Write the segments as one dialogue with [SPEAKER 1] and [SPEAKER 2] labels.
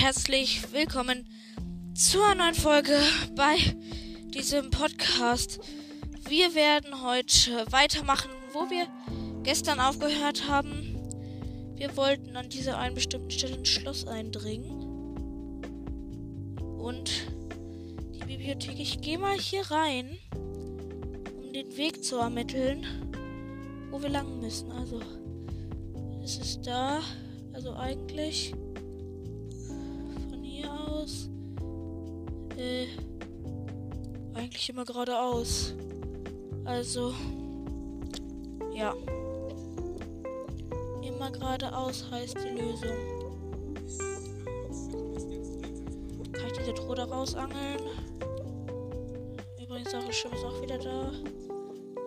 [SPEAKER 1] herzlich willkommen zur neuen Folge bei diesem Podcast. Wir werden heute weitermachen, wo wir gestern aufgehört haben. Wir wollten an dieser einen bestimmten Stelle ein Schloss eindringen. Und die Bibliothek. Ich gehe mal hier rein, um den Weg zu ermitteln, wo wir lang müssen. Also, es ist da. Also eigentlich Äh, eigentlich immer geradeaus. Also, ja. Immer geradeaus heißt die Lösung. Kann ich diese Truhe da rausangeln? Übrigens, Sache Schiff ist auch wieder da.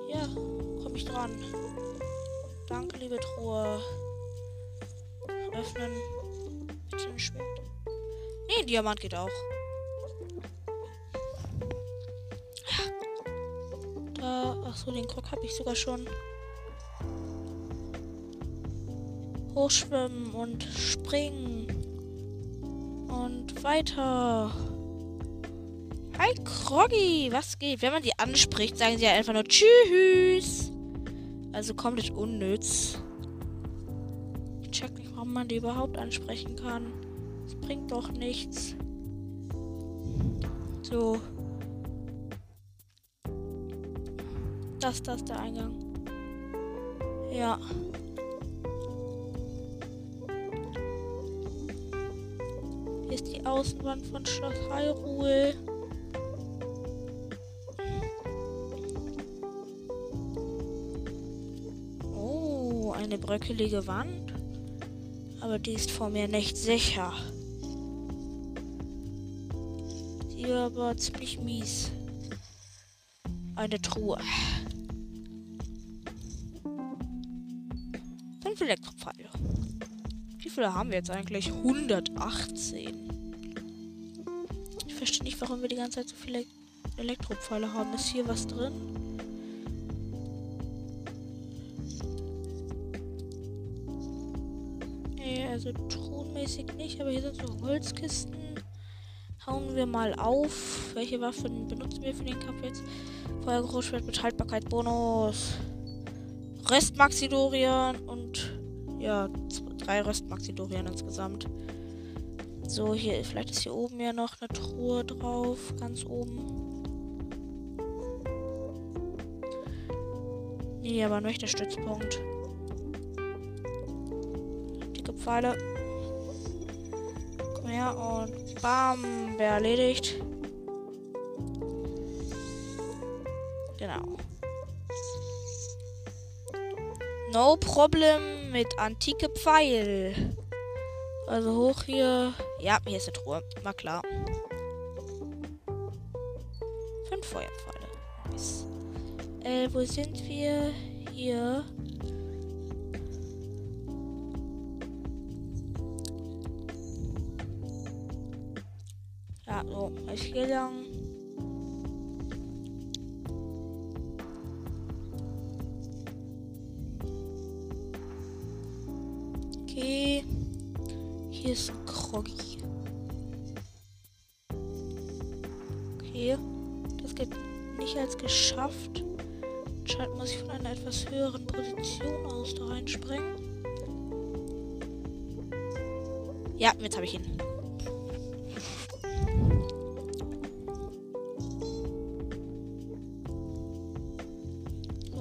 [SPEAKER 1] Ja, komme ich dran. Danke, liebe Truhe. Öffnen. Bitte. Nee, Diamant geht auch. Da, ach so, den Krog habe ich sogar schon. Hochschwimmen und springen. Und weiter. Hi Kroggy, was geht? Wenn man die anspricht, sagen sie ja einfach nur Tschüss. Also komplett unnütz. Ich check nicht, warum man die überhaupt ansprechen kann. Das bringt doch nichts. So. Das, das ist der Eingang. Ja. Hier ist die Außenwand von Schloss Hyrule. Oh, eine bröckelige Wand. Aber die ist vor mir nicht sicher. Die war aber ziemlich mies. Eine Truhe. Viele haben wir jetzt eigentlich? 118. Ich verstehe nicht, warum wir die ganze Zeit so viele Elektropfeile haben. Ist hier was drin? Nee, also truhenmäßig nicht, aber hier sind so Holzkisten. Hauen wir mal auf. Welche Waffen benutzen wir für den Kampf jetzt? Feuergroßschwert mit Haltbarkeit-Bonus. Restmaxidorian und ja, drei Restmaxidorian insgesamt. So, hier, vielleicht ist hier oben ja noch eine Truhe drauf. Ganz oben. Nee, aber nicht der Stützpunkt. Dicke Pfeile. Komm her und bam, wäre erledigt. Genau. No problem mit antike Pfeil. Also hoch hier. Ja, hier ist eine Truhe. War klar. Fünf Feuerpfeile. Nice. Äh, wo sind wir? Hier. Ja, so. Ich hier lang.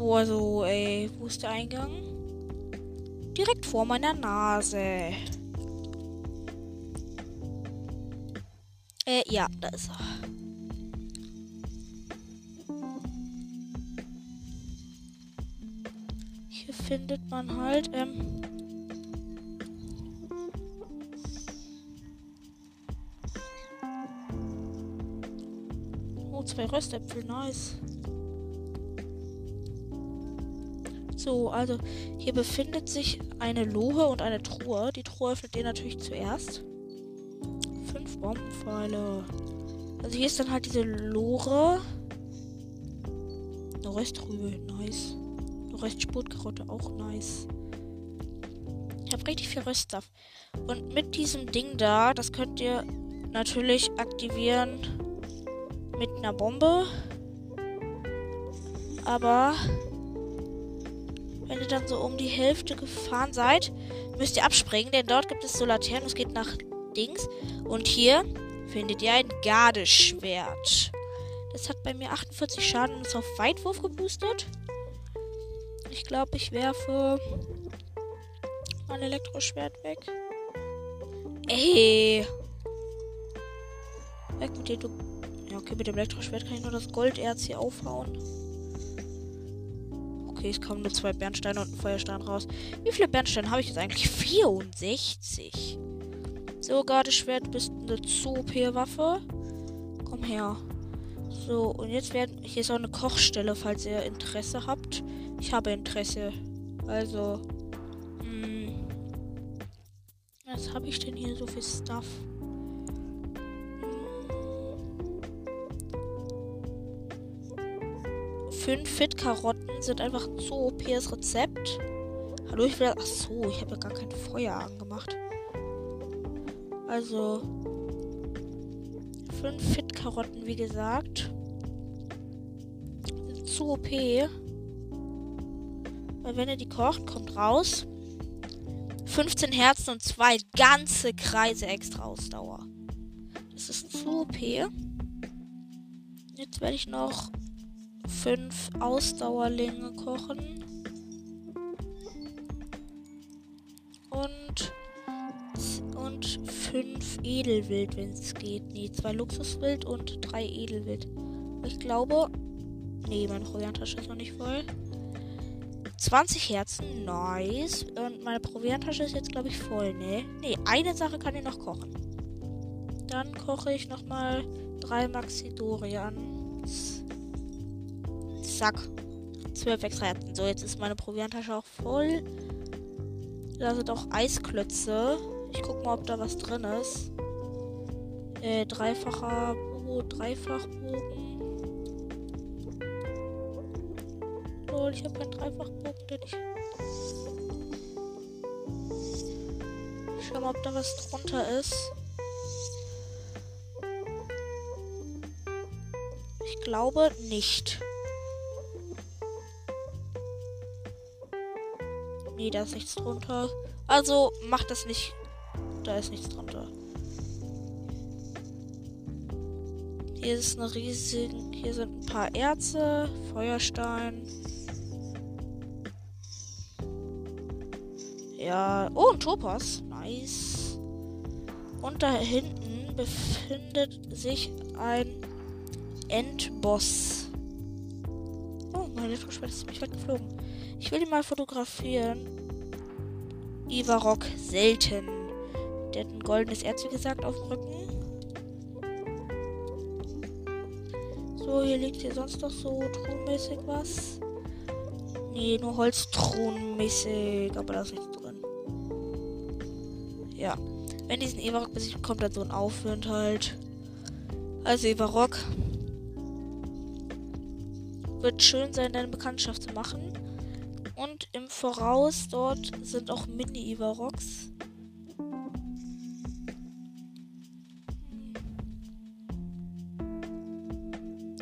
[SPEAKER 1] Oh, also, ey, wo ist der Eingang? Direkt vor meiner Nase. Äh, ja, da ist er. Hier findet man halt, ähm. Oh, zwei Röstäpfel, nice. So, also hier befindet sich eine Lohe und eine Truhe. Die Truhe öffnet ihr natürlich zuerst. Fünf Bombenpfeile. Also hier ist dann halt diese Lore. Eine Röstrübe, nice. Eine Röstspurtkarotte, auch nice. Ich habe richtig viel Röststuff. Und mit diesem Ding da, das könnt ihr natürlich aktivieren mit einer Bombe. Aber wenn ihr dann so um die Hälfte gefahren seid, müsst ihr abspringen, denn dort gibt es so Laternen. Es geht nach links. Und hier findet ihr ein Gardeschwert. Das hat bei mir 48 Schaden und ist auf Weitwurf geboostet. Ich glaube, ich werfe mein Elektroschwert weg. Ey. Weg mit dir, du. Ja, okay, mit dem Elektroschwert kann ich nur das Golderz hier aufhauen. Okay, es kommen nur zwei Bernsteine und ein Feuerstein raus. Wie viele Bernsteine habe ich jetzt eigentlich? 64. So, Gardeschwert, bist eine zu OP-Waffe. Komm her. So, und jetzt werden. Hier ist auch eine Kochstelle, falls ihr Interesse habt. Ich habe Interesse. Also. Mh, hm. was habe ich denn hier so viel Stuff? Hm. Fünf Fit-Karotten sind einfach zu OPs Rezept. Hallo, ich will. Ach so, ich habe ja gar kein Feuer angemacht. Also. Fünf Fit-Karotten, wie gesagt. Zu OP. Weil wenn ihr die kocht, kommt raus 15 Herzen und zwei ganze Kreise extra Ausdauer. Das ist zu OP. Jetzt werde ich noch fünf Ausdauerlinge kochen. Und und fünf Edelwild, wenn es geht. Nee, zwei Luxuswild und drei Edelwild. Ich glaube. Nee, meine Provianttasche ist noch nicht voll. 20 Herzen, nice. Und meine Provianttasche ist jetzt, glaube ich, voll, ne? Ne, eine Sache kann ich noch kochen. Dann koche ich nochmal drei Maxidorians. Zack. 12 extra Herzen. So, jetzt ist meine Provianttasche auch voll. Da sind auch Eisklötze. Ich guck mal, ob da was drin ist. Äh, dreifacher Bo Dreifachbogen. Lol, ich habe keinen Dreifachbogen, denn ich. Schau mal, ob da was drunter ist. Ich glaube nicht. Nee, da ist nichts drunter. Also macht das nicht. Da ist nichts drunter. Hier ist eine riesige. Hier sind ein paar Erze, Feuerstein. Ja. Oh, ein Topaz. Nice. Und da hinten befindet sich ein Endboss. Oh, mein Elektroschwert ist ziemlich weit geflogen. Ich will ihn mal fotografieren. Ivarok selten. Der hat ein goldenes Erz, wie gesagt, auf dem Rücken. So, hier liegt hier sonst noch so truhenmäßig was. Nee, nur Holztruhenmäßig, aber da ist nichts drin. Ja. Wenn diesen Evarok besiegt, kommt dann so ein Aufwind halt. Also Evarok. Wird schön sein, deine Bekanntschaft zu machen. Und im Voraus dort sind auch Mini-Ivaroks.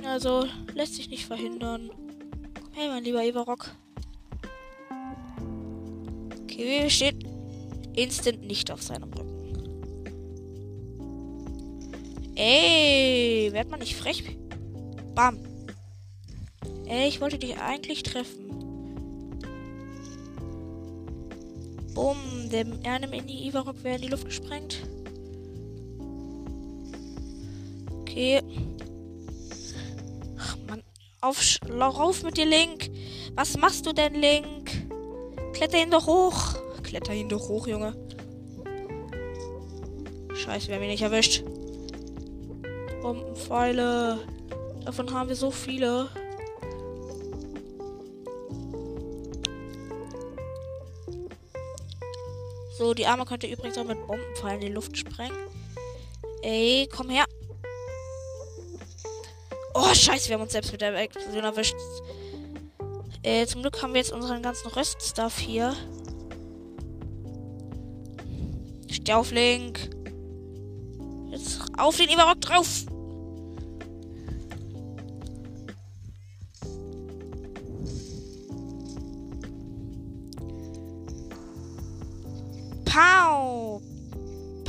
[SPEAKER 1] Also lässt sich nicht verhindern. Her, mein lieber Ivarok. Okay, stehen instant nicht auf seinem Rücken. Ey, werd mal nicht frech. Bam. Ey, ich wollte dich eigentlich treffen. Bumm, der eine Mini-Ivarok wäre in die Luft gesprengt. Okay. Ach, Mann. Auf, rauf mit dir, Link. Was machst du denn, Link? Kletter ihn doch hoch. Kletter ihn doch hoch, Junge. Scheiße, wir haben ihn nicht erwischt. Bombenpfeile. Davon haben wir so viele. So, die Arme könnte übrigens auch mit Bombenpfeilen in die Luft sprengen. Ey, komm her. Oh, scheiße, wir haben uns selbst mit der Explosion erwischt. Äh, zum Glück haben wir jetzt unseren ganzen Röststuff hier. Steh auf, Link. Jetzt auf den Ivarok drauf.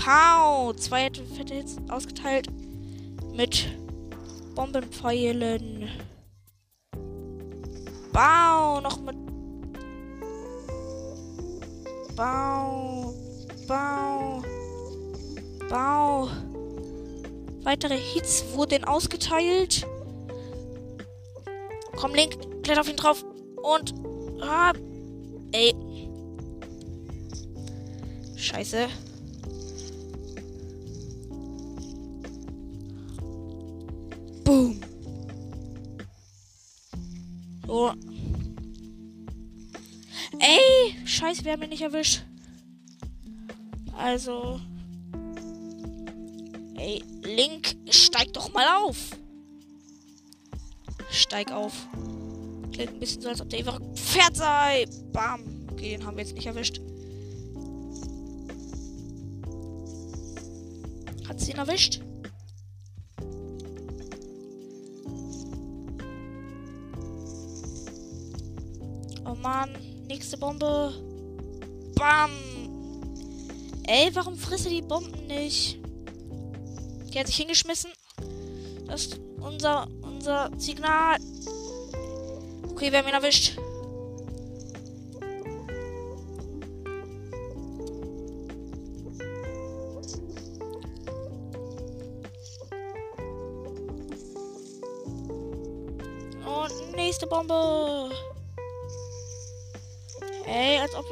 [SPEAKER 1] Pow! Zwei fette Hits ausgeteilt mit Bombenpfeilen. Bau! Noch mit. Bau! Bau! Bau! Weitere Hits wurden ausgeteilt. Komm, Link, kletter auf ihn drauf. Und. Ah, ey. Scheiße. So. Ey, scheiße, wir haben ihn nicht erwischt. Also. Ey, Link, steig doch mal auf. Steig auf. Klingt ein bisschen so, als ob der einfach Pferd sei. Bam. Okay, den haben wir jetzt nicht erwischt. Hat sie ihn erwischt? Mann, nächste Bombe. Bam. Ey, warum frisst er die Bomben nicht? Die hat sich hingeschmissen. Das ist unser, unser Signal. Okay, wir haben ihn erwischt. Und nächste Bombe.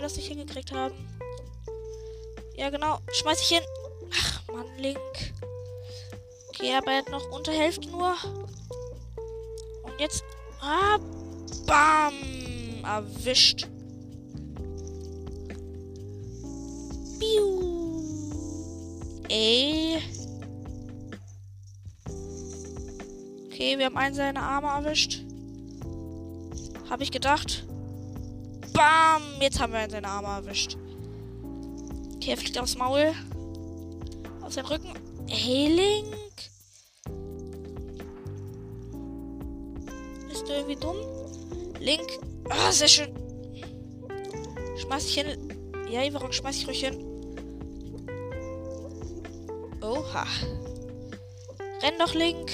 [SPEAKER 1] Das nicht hingekriegt haben. Ja, genau. Schmeiß ich hin. Ach, Mann, Link. Okay, aber er hat noch unter Hälfte nur. Und jetzt. Ah, bam! Erwischt. Biu. Ey. Okay, wir haben einen seiner Arme erwischt. Habe ich gedacht. Bam! Jetzt haben wir einen seiner Arme erwischt. Okay, er fliegt aufs Maul. Auf seinen Rücken. Hey, Link. Ist du irgendwie dumm? Link. Ah, sehr schön. Schmeiß ich hin. Ja, warum schmeiß ich ruhig hin? Oha. Renn doch, Link.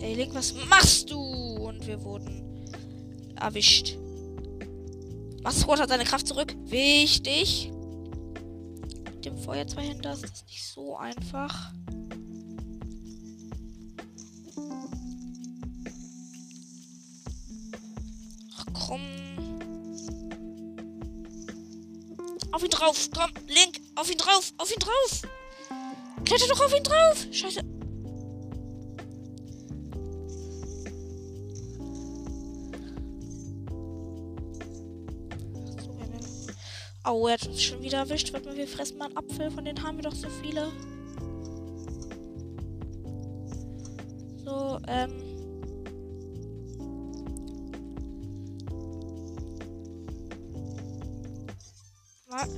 [SPEAKER 1] Ey, Link, was machst du? Und wir wurden erwischt. Masquad hat seine Kraft zurück. Wichtig. Mit dem Feuer zwei Händen ist das nicht so einfach. Ach komm. Auf ihn drauf. Komm, Link. Auf ihn drauf. Auf ihn drauf. Kletter doch auf ihn drauf. Scheiße. Oh, er hat uns schon wieder erwischt. Warte mal, wir fressen mal einen Apfel. Von denen haben wir doch so viele. So, ähm. Mal.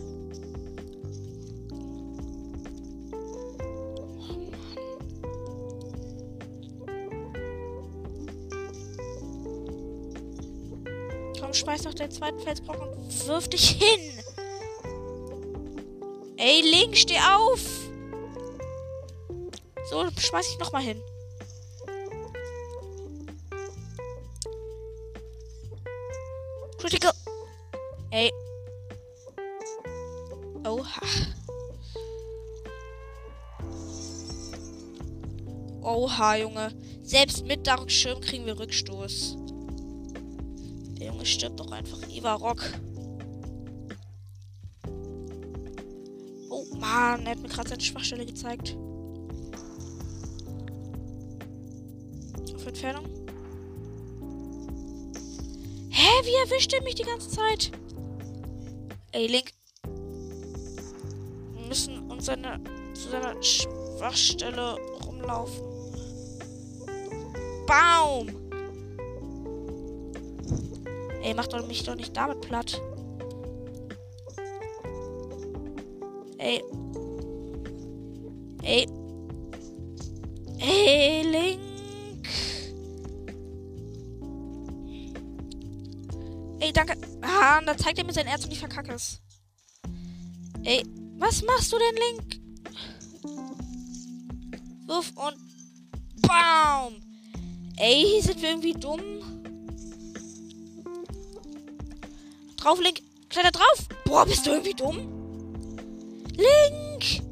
[SPEAKER 1] Komm, schmeiß noch den zweiten Felsbrock und wirf dich hin. Ey, Link, steh auf! So, schmeiß ich nochmal hin. Critical. Ey. Oha. Oha, Junge. Selbst mit Dark Schirm kriegen wir Rückstoß. Der Junge stirbt doch einfach. Eva Rock. Mann, er hat mir gerade seine Schwachstelle gezeigt. Auf Entfernung. Hä, wie erwischt er mich die ganze Zeit? Ey, Link. Wir müssen uns seine, zu seiner Schwachstelle rumlaufen. Baum! Ey, mach doch mich doch nicht damit platt. Ah, da zeigt er mir sein Erz und ich verkacke es. Ey, was machst du denn, Link? Wurf und BAM! Ey, sind wir irgendwie dumm? Drauf, Link. Kletter drauf. Boah, bist du irgendwie dumm? Link!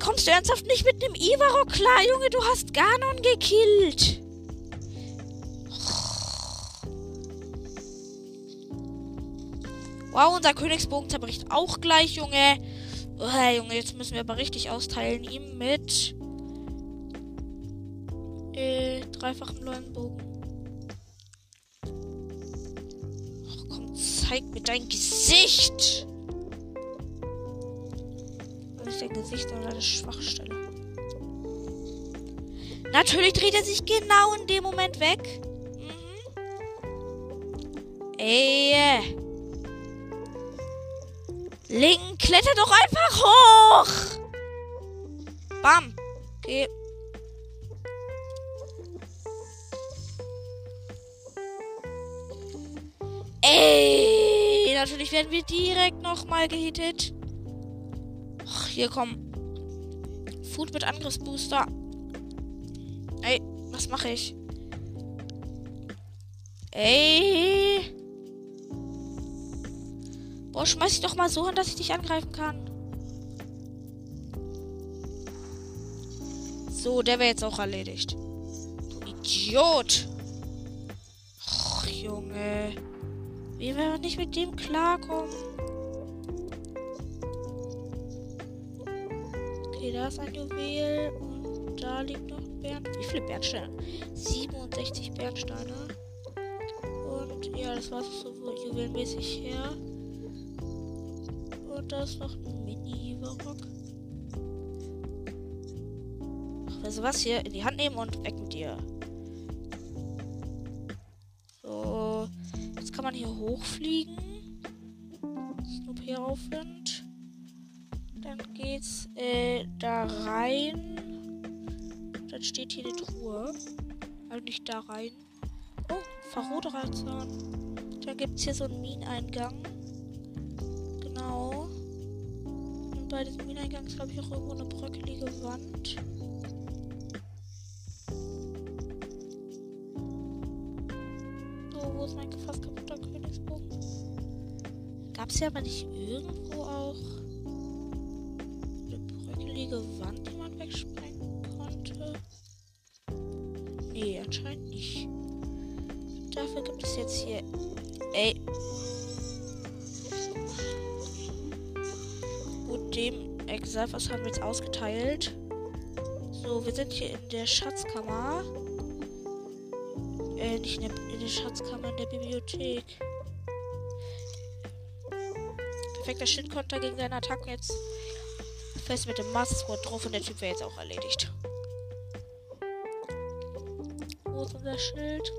[SPEAKER 1] Kommst du ernsthaft nicht mit einem Ivaro klar, Junge? Du hast Ganon gekillt. Wow, unser Königsbogen zerbricht auch gleich, Junge. Oh, Junge, jetzt müssen wir aber richtig austeilen. Ihm mit äh, dreifachem Leuenbogen. Ach komm, zeig mir dein Gesicht. Das ist dein Gesicht an deine Schwachstelle. Natürlich dreht er sich genau in dem Moment weg. Mhm. Ey. Link, kletter doch einfach hoch. Bam. Okay. Ey, natürlich werden wir direkt nochmal gehittet. Ach, hier komm. Food mit Angriffsbooster. Ey, was mache ich? Ey. Boah, schmeiß dich doch mal so hin, dass ich dich angreifen kann. So, der wäre jetzt auch erledigt. Du Idiot. Och, Junge. Wie werden wir nicht mit dem klarkommen? Okay, da ist ein Juwel. Und da liegt noch ein Bern. Wie viele Bernsteine? 67 Bernsteine. Und ja, das war so juwelmäßig her. Da ist noch ein Mini-Rock. Ach, weißt du was? Hier in die Hand nehmen und weg mit dir. So. Jetzt kann man hier hochfliegen. Snoop hier Aufwind. Dann geht's äh, da rein. Dann steht hier eine Truhe. Also nicht da rein. Oh, Verroderazahn. Dann gibt's hier so einen Mineneingang. Bei diesem Mineneingang ist, glaube ich, auch irgendwo eine bröckelige Wand. So, wo ist mein fast kaputter Königsbogen? Gab es ja aber nicht irgendwo auch eine bröckelige Wand, die man wegsprengen konnte? Nee, anscheinend nicht. Dafür gibt es jetzt hier. Ey, Exalf, was haben wir jetzt ausgeteilt? So, wir sind hier in der Schatzkammer. Äh, nicht in der, in der Schatzkammer, in der Bibliothek. Perfekter Schildkonter gegen seine Attacken jetzt. Fest mit dem Master drauf und der Typ wäre jetzt auch erledigt. Wo ist unser Schild?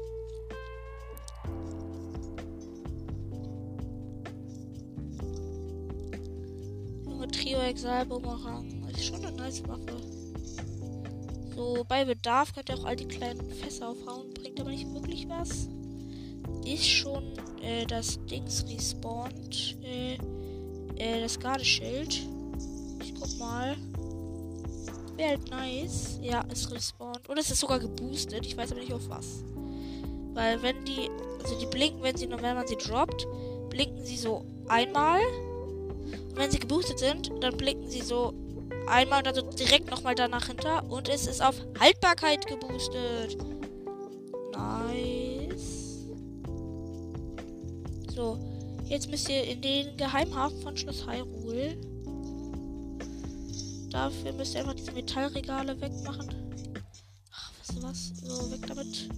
[SPEAKER 1] Trio Exal Bumerang. Ist schon eine nice Waffe. So, bei Bedarf könnt ihr auch all die kleinen Fässer aufhauen. Bringt aber nicht wirklich was. Ist schon äh, das Dings respawnt. Äh, äh, das Gardeschild. Ich guck mal. Wäre halt nice. Ja, es respawnt. Und es ist sogar geboostet. Ich weiß aber nicht auf was. Weil wenn die. Also die blinken, wenn sie wenn man sie droppt, blinken sie so einmal wenn sie geboostet sind, dann blicken sie so einmal dann so direkt nochmal danach hinter. Und es ist auf Haltbarkeit geboostet. Nice. So, jetzt müsst ihr in den Geheimhafen von Schloss Hyrule. Dafür müsst ihr einfach diese Metallregale wegmachen. Ach, weißt du was? So, weg damit.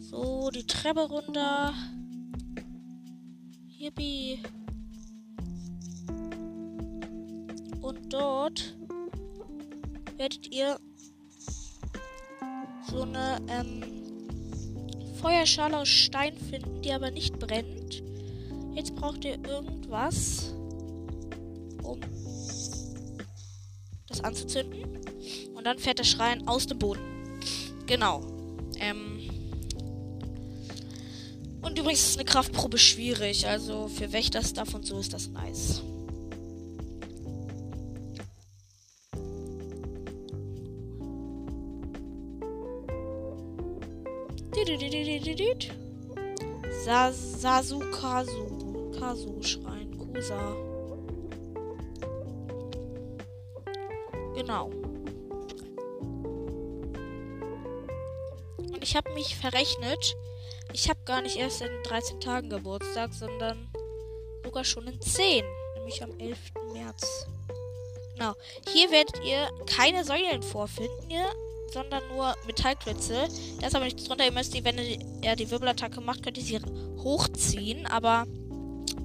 [SPEAKER 1] So, die Treppe runter. Yippie. Und dort werdet ihr so eine ähm, Feuerschale aus Stein finden, die aber nicht brennt. Jetzt braucht ihr irgendwas, um anzuzünden. Und dann fährt der Schrein aus dem Boden. Genau. Ähm. Und übrigens ist eine Kraftprobe schwierig. Also für Wächterstuff und so ist das nice. Sa Sasukasu. Kasu-Schrein. Kusa. Genau. Und ich habe mich verrechnet. Ich habe gar nicht erst in 13 Tagen Geburtstag, sondern sogar schon in 10. Nämlich am 11. März. Genau. Hier werdet ihr keine Säulen vorfinden, sondern nur Metallklötze. Da ist aber nichts drunter. Ihr müsst die, wenn ihr die Wirbelattacke macht, könnt ihr sie hochziehen, aber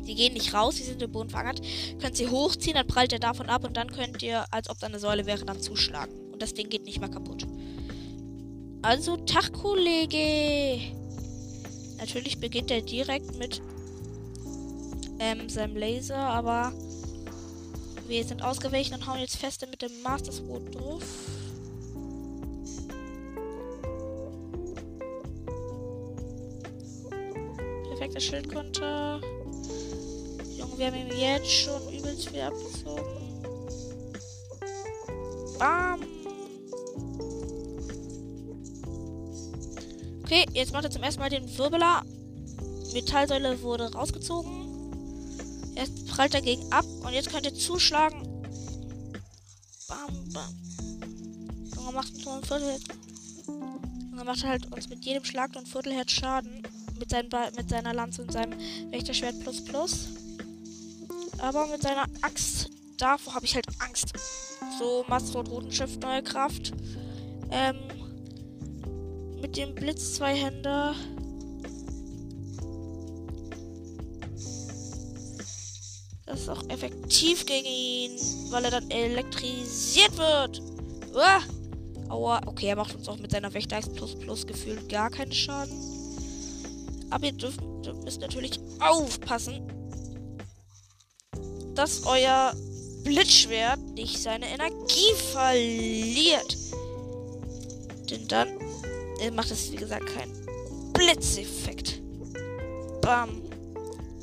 [SPEAKER 1] die gehen nicht raus, die sind im Boden verankert. Könnt sie hochziehen, dann prallt er davon ab und dann könnt ihr, als ob da eine Säule wäre, dann zuschlagen. Und das Ding geht nicht mehr kaputt. Also, Tag, Kollege. Natürlich beginnt er direkt mit ähm, seinem Laser, aber wir sind ausgewichen und hauen jetzt feste mit dem Master Sword drauf. Schildkonter. Junge, wir haben ihm jetzt schon übelst viel abgezogen. Bam! Okay, jetzt macht er zum ersten Mal den Wirbeler. Metallsäule wurde rausgezogen. Jetzt prallt er gegen ab und jetzt könnt ihr zuschlagen. Bam, bam. Junge macht so ein Viertel. Junge macht halt uns mit jedem Schlag und Viertelherz Schaden. Mit, seinen mit seiner Lanze und seinem Wächterschwert plus plus. Aber mit seiner Axt, davor habe ich halt Angst. So, Mastrot Rotenschiff, neue Kraft. Ähm, mit dem Blitz zwei Hände. Das ist auch effektiv gegen ihn, weil er dann elektrisiert wird. Uah! Aua. Okay, er macht uns auch mit seiner Wächter plus plus gefühlt gar keinen Schaden. Aber ihr dürft, müsst natürlich aufpassen, dass euer Blitzschwert nicht seine Energie verliert. Denn dann äh, macht es, wie gesagt, keinen Blitzeffekt. Bam.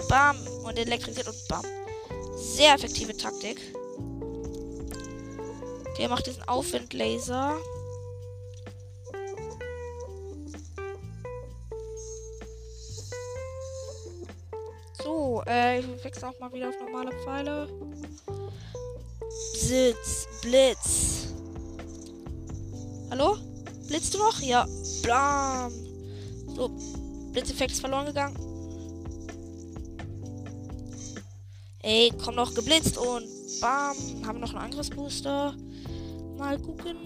[SPEAKER 1] Bam. Und elektrisiert und bam. Sehr effektive Taktik. Der macht diesen Aufwindlaser. Äh, ich wechsle auch mal wieder auf normale Pfeile. Sitz, Blitz. Hallo? Blitzt du noch? Ja. Blam. So, Blitzeffekt ist verloren gegangen. Ey, komm noch geblitzt und bam. Haben wir noch einen Angriffsbooster. Mal gucken.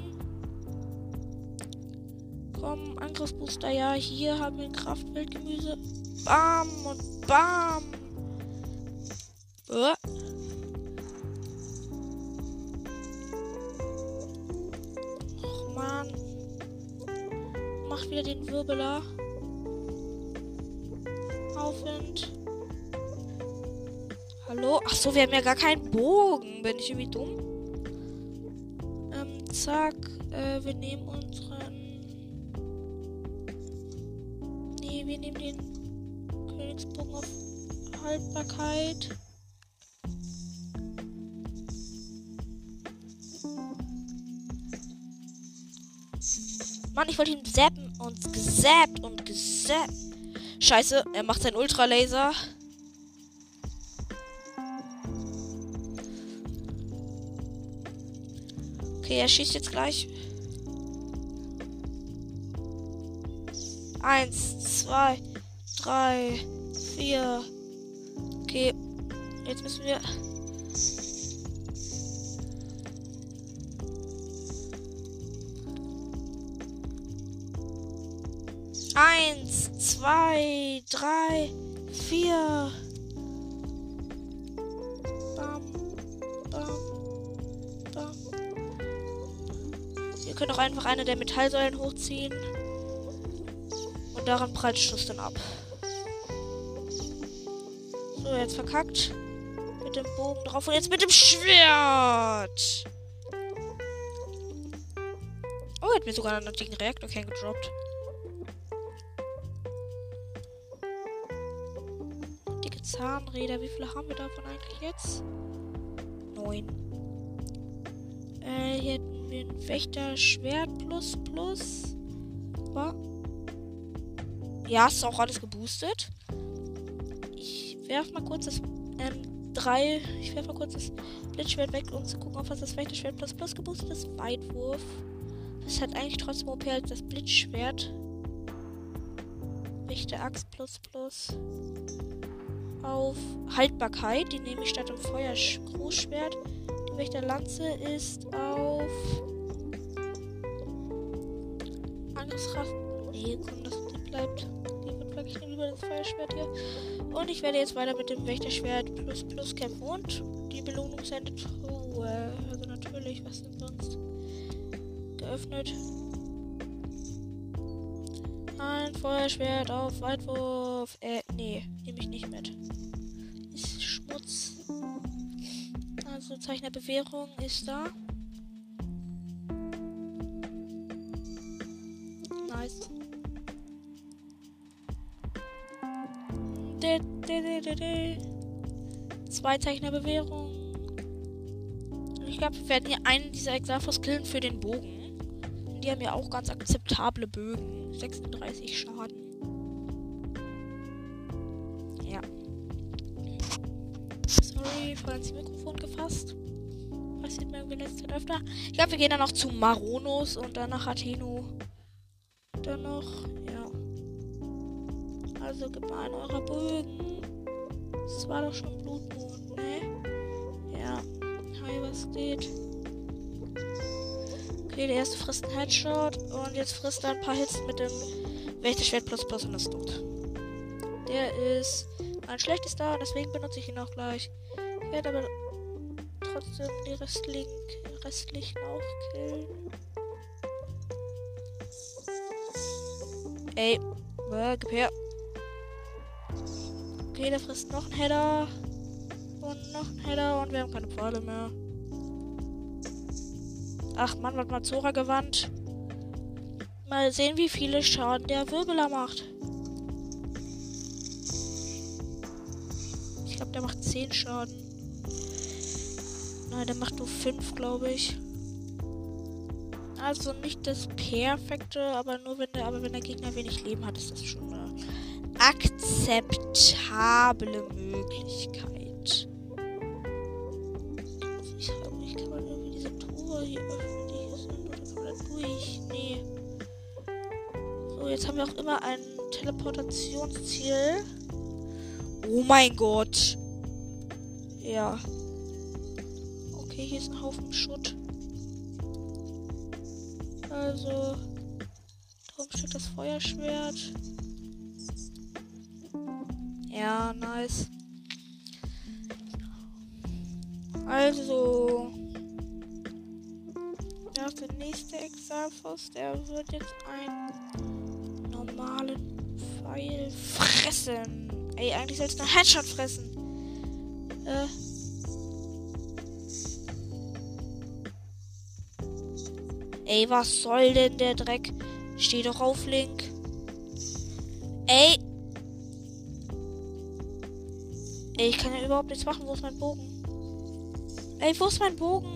[SPEAKER 1] Komm, Angriffsbooster, ja. Hier haben wir ein Kraftwildgemüse. Bam und bam. Wieder den Wirbeler. Aufwind. Hallo? Ach so, wir haben ja gar keinen Bogen. Bin ich irgendwie dumm? Ähm, zack. Äh, wir nehmen unseren. Nee, wir nehmen den Königsbogen auf Haltbarkeit. Mann, ich wollte ihn zappen und gesappt und gesappt. Scheiße, er macht seinen Ultralaser. Okay, er schießt jetzt gleich. Eins, zwei, drei, vier. Okay, jetzt müssen wir. Zwei, drei, vier. Bam, bam, bam. Ihr könnt auch einfach eine der Metallsäulen hochziehen. Und daran prallt Schuss dann ab. So, jetzt verkackt. Mit dem Bogen drauf und jetzt mit dem Schwert. Oh, hat mir sogar einen antiken Reaktorkern gedroppt. Zahnräder. Wie viele haben wir davon eigentlich jetzt? Neun. Äh, hier hätten wir ein Wächterschwert plus plus. Aber ja, ist auch alles geboostet. Ich werfe mal kurz das ähm, 3. Ich werfe mal kurz das Blitzschwert weg, um zu gucken, ob was das Wächterschwert plus plus geboostet ist. Weitwurf. Das hat eigentlich trotzdem OP als das Blitzschwert. Wächter Axt plus plus. Auf Haltbarkeit, die nehme ich statt dem Feuergroßschwert. Die Wächterlanze ist auf Angriffskraft. Nee, komm, das bleibt. Die wird wirklich lieber das Feuerschwert hier. Und ich werde jetzt weiter mit dem Wächterschwert plus plus kämpfen. Und die Belohnung sendet Truhe. Also natürlich, was denn sonst? Geöffnet. Ein Feuerschwert auf Weitwurf. Zeichnerbewährung ist da. Nice. Zwei Zeichnerbewährung. Ich glaube, wir werden hier einen dieser Exafos killen für den Bogen. Die haben ja auch ganz akzeptable Bögen. 36 Schaden. Sorry, voll ins Mikrofon gefasst. Passiert mir irgendwie letzte Zeit öfter. Ich glaube, wir gehen dann noch zu Maronos und dann nach Atheno. Dann noch, ja. Also gib mal einen eurer Bögen. Das war doch schon Blutmond, ne? Ja. Hi, was geht? Okay, der erste frisst einen Headshot und jetzt frisst er ein paar Hits mit dem Wächterschwert plus plus und ist tot. Der ist mein schlechtester, deswegen benutze ich ihn auch gleich. Werde aber trotzdem die restlichen, restlichen auch killen. Ey, äh, gib her. Okay, der frisst noch einen Header. Und noch einen Header und wir haben keine Pfeile mehr. Ach man, was mal Zora gewandt. Mal sehen, wie viele Schaden der Wirbeler macht. Ich glaube, der macht 10 Schaden. Nein, der macht nur 5, glaube ich. Also nicht das perfekte, aber nur wenn der, aber wenn der Gegner wenig Leben hat, ist das schon eine akzeptable Möglichkeit. Ich frage mich, kann man irgendwie diese Tore hier öffnen, die hier sind, oder kann man da durch? Nee. So, jetzt haben wir auch immer ein Teleportationsziel. Oh mein Gott. Ja. Okay, hier ist ein Haufen Schutt. Also, darum steht das Feuerschwert. Ja, nice. Also, ja, der nächste Exalfos, der wird jetzt einen normalen Pfeil fressen. Ey, eigentlich soll es einen Headshot fressen. Äh. Ey, was soll denn der Dreck? Steh doch auf, Link. Ey. Ey, ich kann ja überhaupt nichts machen. Wo ist mein Bogen? Ey, wo ist mein Bogen?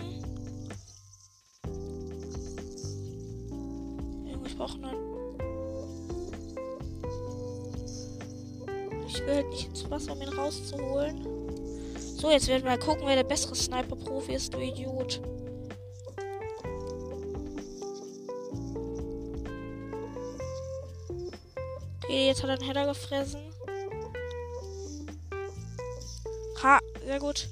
[SPEAKER 1] Ich brauche einen. Ich will halt nicht ins Wasser, um ihn rauszuholen. So, jetzt werden wir mal gucken, wer der bessere Sniper-Profi ist, du Idiot. Okay, jetzt hat er einen Header gefressen. Ha, sehr gut.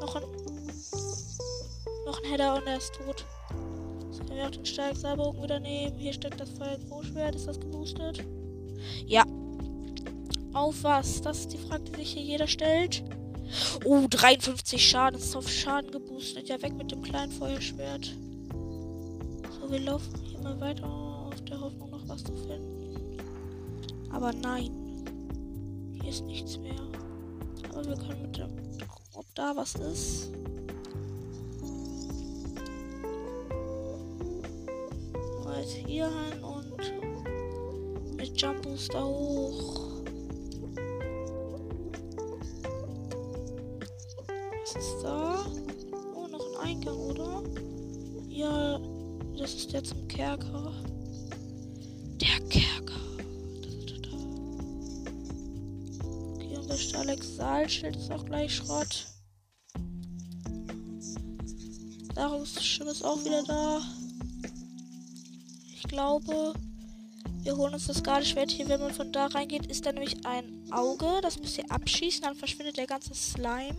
[SPEAKER 1] Noch ein. Noch ein Header und er ist tot. Jetzt können wir auch den Stahlsaarbogen wieder nehmen. Hier steckt das Feuer Großschwert. Ist das geboostet? Ja. Auf was? Das ist die Frage, die sich hier jeder stellt. Oh, 53 Schaden. Das ist auf Schaden geboostet. Ja, weg mit dem kleinen Feuerschwert. So, wir laufen hier mal weiter auf der Hoffnung, noch was zu finden. Aber nein. Hier ist nichts mehr. Aber wir können mit dem. Ob da was ist. Mal jetzt hier hin und mit Jumpus da hoch. Was ist da? Oh, noch ein Eingang, oder? Das ist der zum Kerker. Der Kerker. Okay, und der Stalex Saalschild ist auch gleich Schrott. Nahrungsschiff ist auch wieder da. Ich glaube, wir holen uns das Gardeschwert hier. Wenn man von da reingeht, ist da nämlich ein Auge. Das müsst ihr abschießen, dann verschwindet der ganze Slime.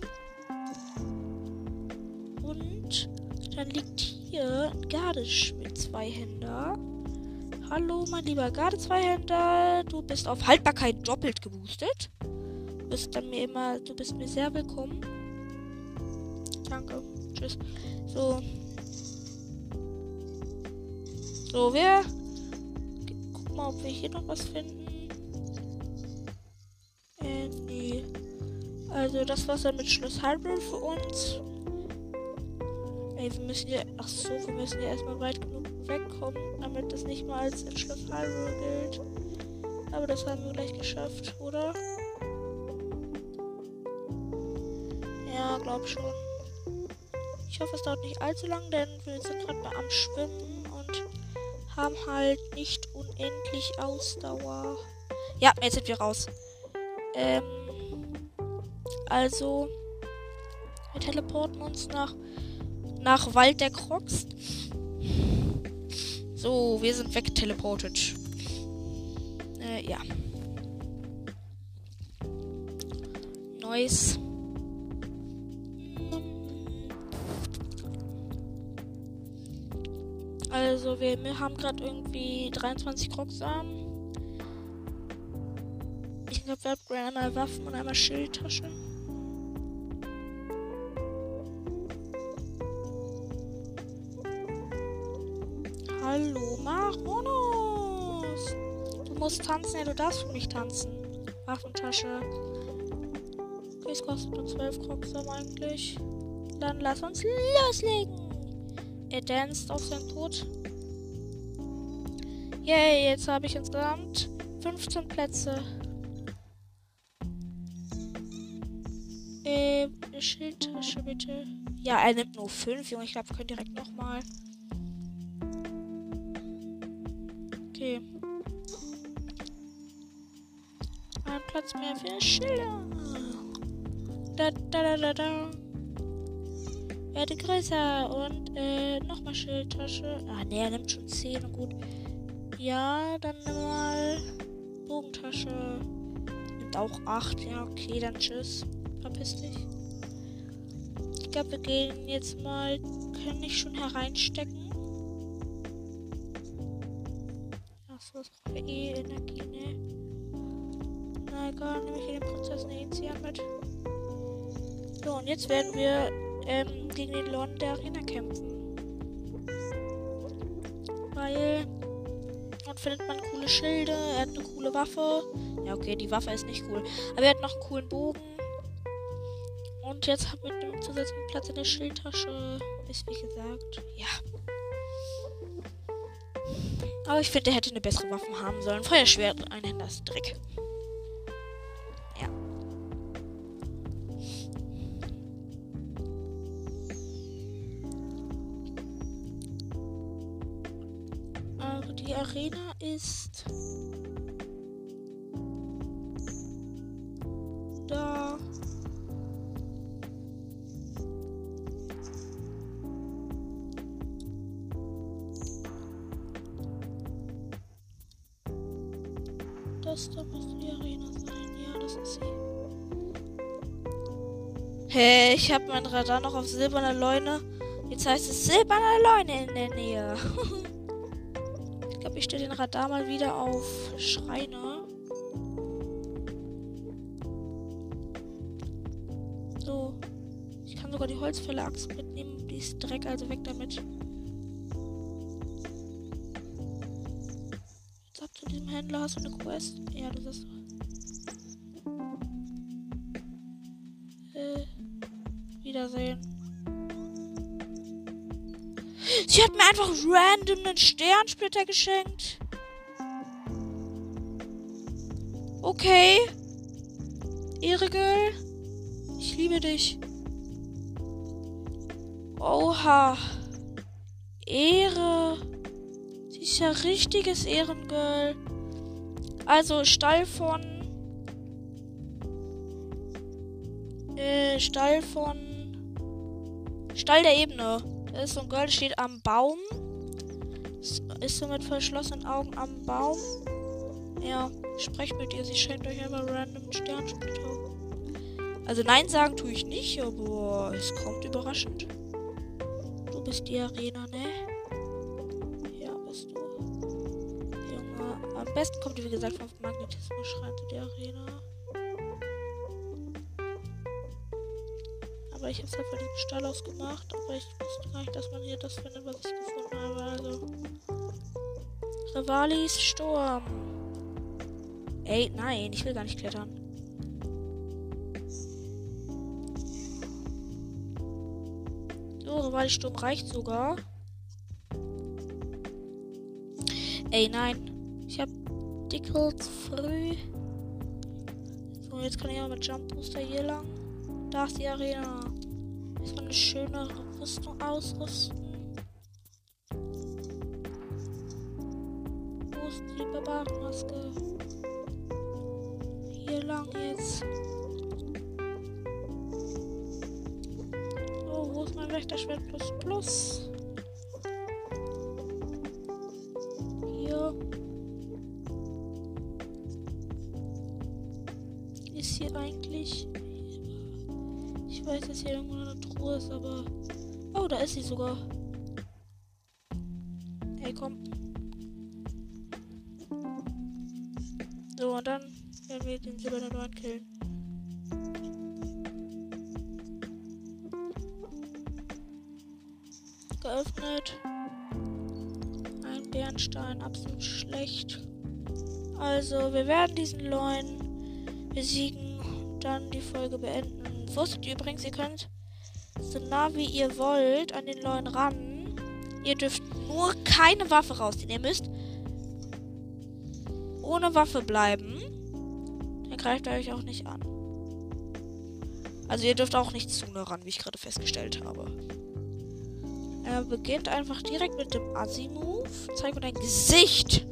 [SPEAKER 1] Und dann liegt hier ein Gardeschwert Zweihänder. Hallo, mein lieber Garde-Zweihänder. Du bist auf Haltbarkeit doppelt geboostet. Du bist dann mir immer, du bist mir sehr willkommen. Danke. Tschüss. So. So, wir. Guck mal, ob wir hier noch was finden. Äh, nee. Also, das war's dann mit Schloss Hyrule für uns. Ey, wir müssen ja. Ach so, wir müssen ja erstmal weit genug wegkommen, damit das nicht mal als Hyrule gilt. Aber das haben wir gleich geschafft, oder? Ja, glaub schon. Ich hoffe, es dauert nicht allzu lang, denn wir sind gerade mal am Schwimmen und haben halt nicht unendlich Ausdauer. Ja, jetzt sind wir raus. Ähm, also, wir teleporten uns nach, nach Wald der Crocs. So, wir sind wegteleportet. Äh, ja. Neues. Also wir, haben gerade irgendwie 23 Krocksamen. Ich glaube, wir haben einmal Waffen und einmal Schildtasche. Hallo, Maronus! Du musst tanzen, ja, du darfst für mich tanzen. Waffentasche. Okay, es kostet nur 12 Krocksamen eigentlich. Dann lass uns loslegen! Er danst auf seinen Tod. Yay, jetzt habe ich insgesamt 15 Plätze. Äh, eine Schildtasche bitte. Ja, er nimmt nur 5, Junge. Ich glaube, wir können direkt nochmal. Okay. Ein Platz mehr für Schilder. Da, da, da, da, da. Werde größer und äh, nochmal Schildtasche. Ah, ne, er nimmt schon 10. Gut. Ja, dann mal Bogentasche. Nimmt auch 8. Ja, okay, dann tschüss. Verpiss dich. Ich glaube, wir gehen jetzt mal. Können nicht schon hereinstecken. Jetzt werden wir ähm, gegen den Lord der Arena kämpfen. Weil dort findet man coole Schilde, er hat eine coole Waffe. Ja, okay, die Waffe ist nicht cool. Aber er hat noch einen coolen Bogen. Und jetzt hat mit einem zusätzlichen Platz in der Schildtasche. Ist wie gesagt, ja. Aber ich finde, er hätte eine bessere Waffe haben sollen. Feuerschwert, ein Händler ist Dreck. Mein Radar noch auf silberne Leune. Jetzt heißt es silberne Leune in der Nähe. ich stelle den Radar mal wieder auf Schreiner. So. Ich kann sogar die Holzfäller-Axt mitnehmen. Die ist Dreck, also weg damit. Jetzt ab zu diesem Händler. Hast du eine Quest? Ja, sagst doch. Wiedersehen. Sie hat mir einfach random einen Sternsplitter geschenkt. Okay. Girl. Ich liebe dich. Oha. Ehre. Sie ist ja richtiges Ehrengirl. Also Stall von. Äh, Stall von. Stall der Ebene. Da ist so ein Girl, steht am Baum. Ist so mit verschlossenen Augen am Baum. Ja, sprecht mit ihr. Sie scheint euch einfach random Sternsplitter. Also nein sagen tue ich nicht, aber es kommt überraschend. Du bist die Arena, ne? Ja, bist du. Junge, am besten kommt die, wie gesagt, vom Magnetismus schreien zu der Arena. Aber ich habe von dem Stall ausgemacht, aber ich wusste gar nicht, dass man hier das findet, was ich gefunden habe. Also. Rivalis Sturm. Ey, nein, ich will gar nicht klettern. So, Rivalis Sturm reicht sogar. Ey, nein. Ich hab Dickel zu früh. So, jetzt kann ich auch mit Jump Booster hier lang. Da ist die Arena. Erstmal eine schöne Rüstung ausrüsten. Wo ist die Barbarenmaske? Hier lang jetzt. So, wo ist mein Wächterschwert plus plus? Aber. Oh, da ist sie sogar. Hey, komm. So, und dann werden wir den silbernen Neuen killen. Geöffnet. Ein Bernstein, absolut schlecht. Also, wir werden diesen Leuen besiegen und dann die Folge beenden. Wusstet ihr übrigens, ihr könnt so nah wie ihr wollt an den Leuen ran. Ihr dürft nur keine Waffe rausziehen. Ihr müsst ohne Waffe bleiben. Dann greift er euch auch nicht an. Also ihr dürft auch nicht zu nah ran, wie ich gerade festgestellt habe. Er beginnt einfach direkt mit dem Assi-Move. Zeigt mir dein Gesicht.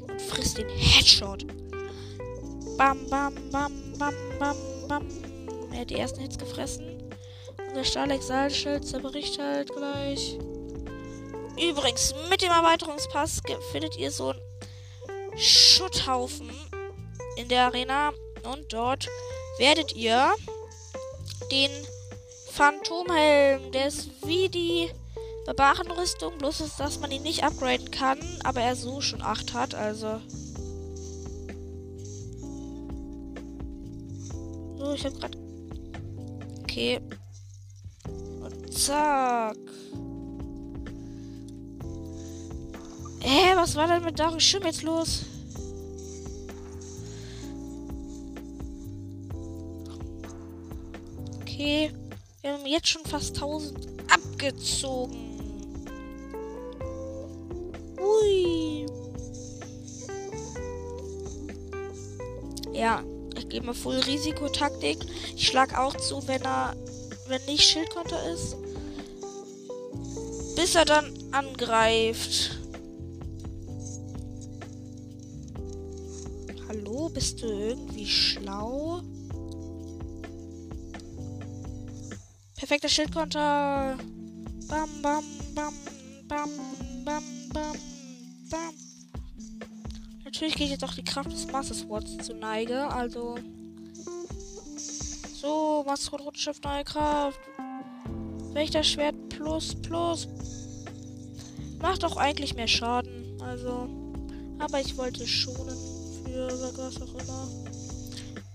[SPEAKER 1] Und frisst den Headshot. Bam, bam, bam, bam, bam, bam. Er hat die ersten Hits gefressen. Unser Stahl-Exal-Schild zerbricht halt gleich. Übrigens, mit dem Erweiterungspass findet ihr so einen Schutthaufen in der Arena. Und dort werdet ihr den Phantomhelm, der ist wie die Barbarenrüstung, bloß ist, dass man ihn nicht upgraden kann, aber er so schon 8 hat, also. So, ich habe gerade. Okay. Zack. Hä, was war denn mit Darius Schirm jetzt los? Okay. Wir haben jetzt schon fast 1000 abgezogen. Ui. Ja, ich gehe mal voll Risikotaktik. Ich schlag auch zu, wenn er, wenn nicht Schildkonter ist. Bis er dann angreift. Hallo, bist du irgendwie schlau? Perfekter Schildkonter. Bam, bam, bam, bam, bam, bam, bam. Natürlich geht jetzt auch die Kraft des Master Swords zu Neige. Also. So, Master Sword Rutschiff, neue Kraft. Wächterschwert plus, plus. Macht auch eigentlich mehr Schaden. Also. Aber ich wollte schonen. Für was auch immer.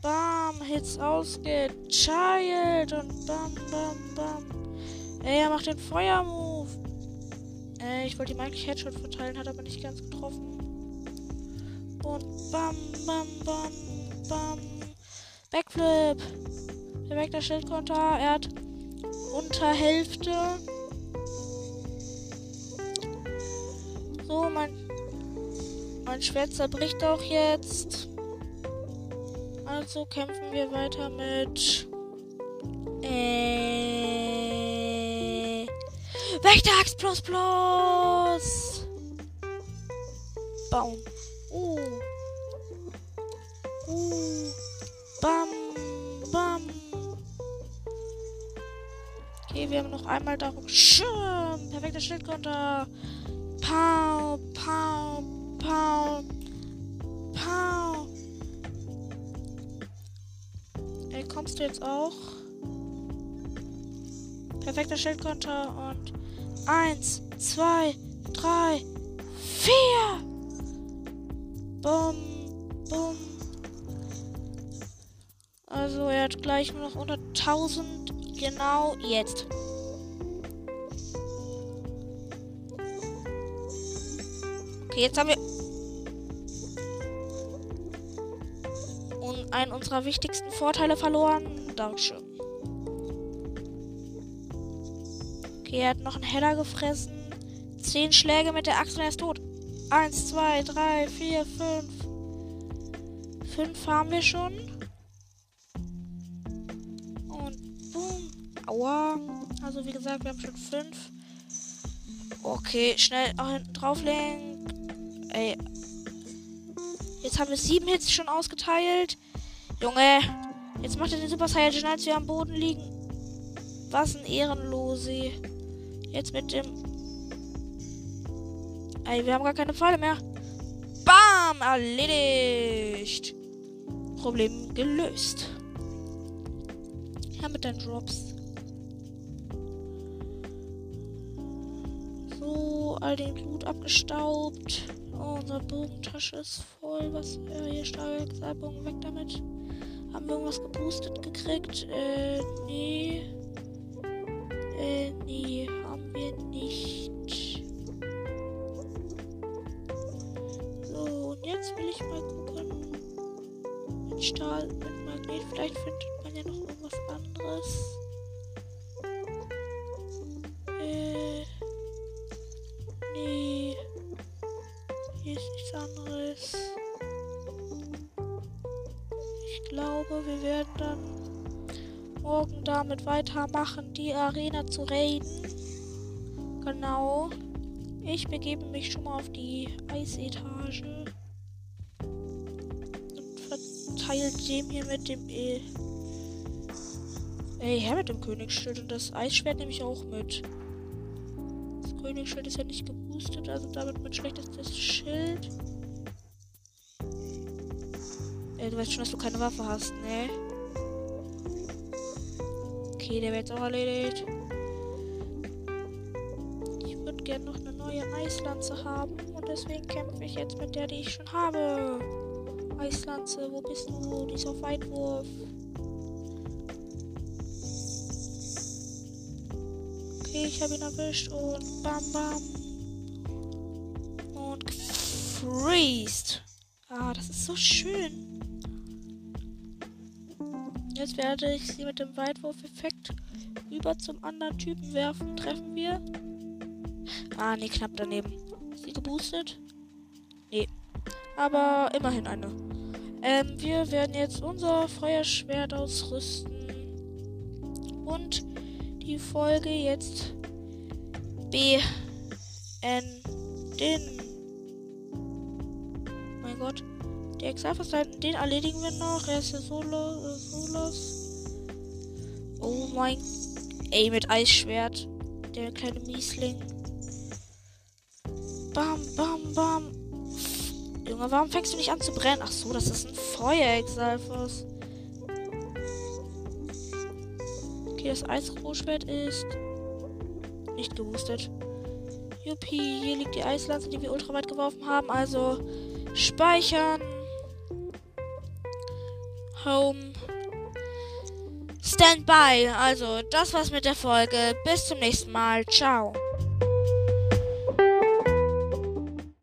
[SPEAKER 1] Bam, Hits ausgechillt und bam, bam, bam. Ey, er macht den Feuermove. Ey, ich wollte ihm eigentlich Headshot verteilen, hat aber nicht ganz getroffen. Und bam, bam, bam, bam. Backflip. Perfekter Schildkonter. Er hat unter Hälfte. Mein Schwert zerbricht auch jetzt. Also kämpfen wir weiter mit. Äh. Wächteraxt plus plus! Baum. Uh. Uh. Bam. Bam. Okay, wir haben noch einmal darum. Schirm. Perfekter Schildkonter. Pow, pow, pow, pow. Ey, kommst du jetzt auch? Perfekter Schildkonter und eins, zwei, drei, vier. Bum, bum. Also er hat gleich nur noch 100.000. Genau jetzt. Okay, jetzt haben wir. Einen unserer wichtigsten Vorteile verloren. Dankeschön. Okay, er hat noch einen Heller gefressen. Zehn Schläge mit der Axt und er ist tot. Eins, zwei, drei, vier, fünf. Fünf haben wir schon. Und boom. Aua. Also wie gesagt, wir haben schon fünf. Okay, schnell auch hinten drauflegen. Ey. Jetzt haben wir sieben Hits schon ausgeteilt. Junge. Jetzt macht er den Super Saiyan, als wir am Boden liegen. Was ein Ehrenlose. Jetzt mit dem. Ey, wir haben gar keine Pfeile mehr. Bam! Erledigt. Problem gelöst. Ja, mit deinen Drops. So, all den Blut abgestaubt. Oh, unsere Bogentasche ist voll. Was äh, hier stark Salbogen weg damit. Haben wir irgendwas geboostet gekriegt? Äh, nee. Äh, nee, haben wir nicht. So, und jetzt will ich mal gucken. Mit Stahl, mit Magnet, vielleicht findet man ja noch irgendwas anderes. anderes. Damit weitermachen, die Arena zu raiden. Genau. Ich begebe mich schon mal auf die Eisetage. Und verteilt dem hier mit dem E. Ey, her mit dem Königsschild und das Eisschwert nehme ich auch mit. Das Königsschild ist ja nicht geboostet, also damit mit schlechtestes Schild. Ey, du weißt schon, dass du keine Waffe hast, ne? Okay, der wird auch erledigt. Ich würde gerne noch eine neue Eislanze haben. Und deswegen kämpfe ich jetzt mit der, die ich schon habe. Eislanze, wo bist du? Die ist auf Weitwurf. Okay, ich habe ihn erwischt und bam bam. Und gefreezed. Ah, das ist so schön. Jetzt werde ich sie mit dem Weitwurf-Effekt über zum anderen Typen werfen. Treffen wir? Ah, nee, knapp daneben. Ist sie geboostet? Nee. Aber immerhin eine. Ähm, wir werden jetzt unser Feuerschwert ausrüsten. Und die Folge jetzt beenden. Mein Gott. Die Exalversalten, den erledigen wir noch. Er ist ja solo, solos. Oh mein. Ey, mit Eisschwert. Der kleine Miesling. Bam, bam, bam. Junge, warum fängst du nicht an zu brennen? Ach so, das ist ein Feuer-Exalfos. Okay, das Eisrohschwert ist nicht geboostet. Juppie, hier liegt die Eislanze, die wir ultraweit geworfen haben. Also speichern. Home. Standby. Also, das war's mit der Folge. Bis zum nächsten Mal. Ciao.